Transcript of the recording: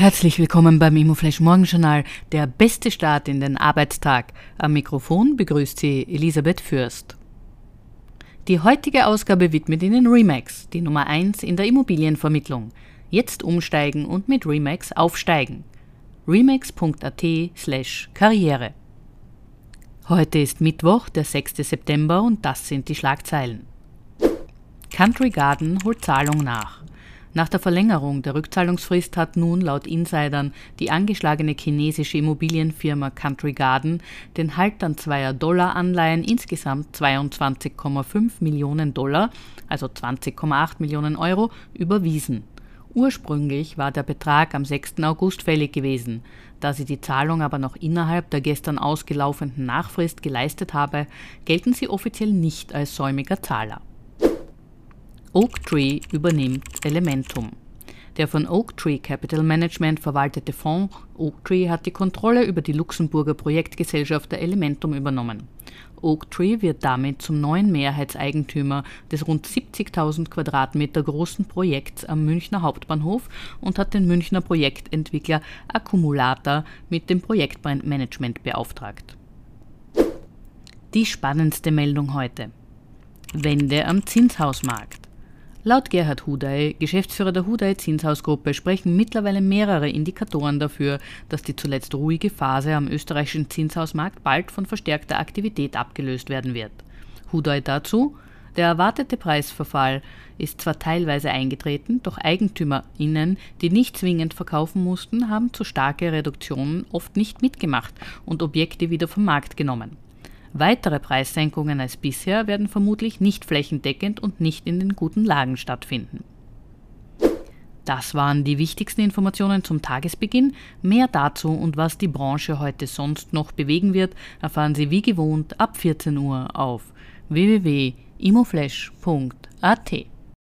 Herzlich willkommen beim Immoflash Morgenjournal, der beste Start in den Arbeitstag. Am Mikrofon begrüßt Sie Elisabeth Fürst. Die heutige Ausgabe widmet Ihnen Remax, die Nummer 1 in der Immobilienvermittlung. Jetzt umsteigen und mit Remax aufsteigen. remax.at slash Karriere. Heute ist Mittwoch, der 6. September und das sind die Schlagzeilen. Country Garden holt Zahlung nach. Nach der Verlängerung der Rückzahlungsfrist hat nun laut Insidern die angeschlagene chinesische Immobilienfirma Country Garden den Haltern zweier Dollaranleihen insgesamt 22,5 Millionen Dollar, also 20,8 Millionen Euro, überwiesen. Ursprünglich war der Betrag am 6. August fällig gewesen. Da sie die Zahlung aber noch innerhalb der gestern ausgelaufenen Nachfrist geleistet habe, gelten sie offiziell nicht als säumiger Zahler. Oaktree übernimmt Elementum. Der von Oaktree Capital Management verwaltete Fonds Oaktree hat die Kontrolle über die Luxemburger Projektgesellschaft der Elementum übernommen. Oaktree wird damit zum neuen Mehrheitseigentümer des rund 70.000 Quadratmeter großen Projekts am Münchner Hauptbahnhof und hat den Münchner Projektentwickler Accumulator mit dem Projektmanagement beauftragt. Die spannendste Meldung heute. Wende am Zinshausmarkt. Laut Gerhard Huday, Geschäftsführer der Huday Zinshausgruppe, sprechen mittlerweile mehrere Indikatoren dafür, dass die zuletzt ruhige Phase am österreichischen Zinshausmarkt bald von verstärkter Aktivität abgelöst werden wird. Huday dazu, der erwartete Preisverfall ist zwar teilweise eingetreten, doch EigentümerInnen, die nicht zwingend verkaufen mussten, haben zu starke Reduktionen oft nicht mitgemacht und Objekte wieder vom Markt genommen. Weitere Preissenkungen als bisher werden vermutlich nicht flächendeckend und nicht in den guten Lagen stattfinden. Das waren die wichtigsten Informationen zum Tagesbeginn. Mehr dazu und was die Branche heute sonst noch bewegen wird, erfahren Sie wie gewohnt ab 14 Uhr auf www.imoflash.at.